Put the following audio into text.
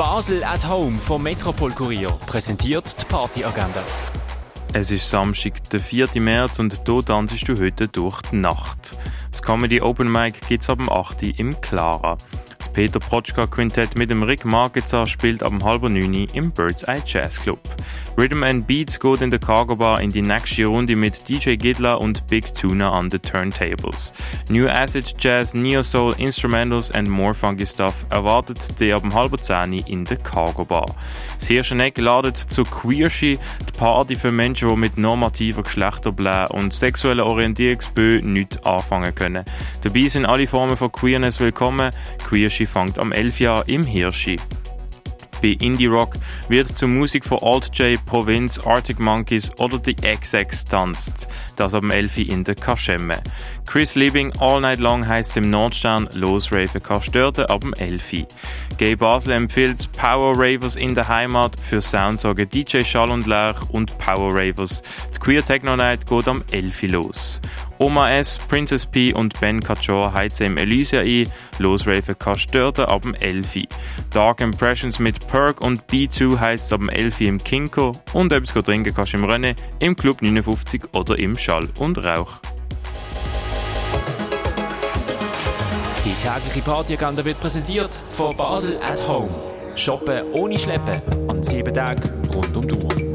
Basel at Home vom Metropol Kurier präsentiert die Partyagenda. Es ist Samstag, der 4. März und hier tanzest du heute durch die Nacht. Das Comedy Open Mic gibt es ab dem 8. im Clara. Peter Protschka Quintett mit dem Rick Markitzer spielt ab halb neun im Bird's Eye Jazz Club. Rhythm and Beats geht in der Cargo Bar in die nächste Runde mit DJ Gidla und Big Tuna an the Turntables. New Acid Jazz, Neo Soul, Instrumentals and more funky stuff erwartet die ab halb zehn in der Cargo Bar. Das Hirscheneck ladet zu Queerschi, die Party für Menschen, die mit normativer Geschlechterbläh und sexueller Orientierungsbö nichts anfangen können. Dabei sind alle Formen von Queerness willkommen. Queer Hirschi fängt am 11 Jahr im Hirschi. Bei Indie Rock wird zur Musik von Alt J, Provinz, Arctic Monkeys oder die XX tanzt. Das am 11 in der Kaschemme. Chris Liebing All Night Long heißt im Nordstern, Losraven kannst dort ab dem 11. Gay Basel empfiehlt Power Ravers in der Heimat für Soundsorge DJ Schall und Lerch und Power Ravers. Die Queer Techno Night geht am 11 los. Oma S, Princess P und Ben Kachor heizen im Elysia ein. Losraven kannst dort ab dem 11. Dark Impressions mit Perk und B2 heisst ab dem 11 im Kinko und etwas trinken kannst im Rennen, im Club 59 oder im Schall und Rauch. Die tägliche Partyagenda wird präsentiert von Basel at Home. Shoppen ohne Schleppen an sieben Tagen rund um die Uhr.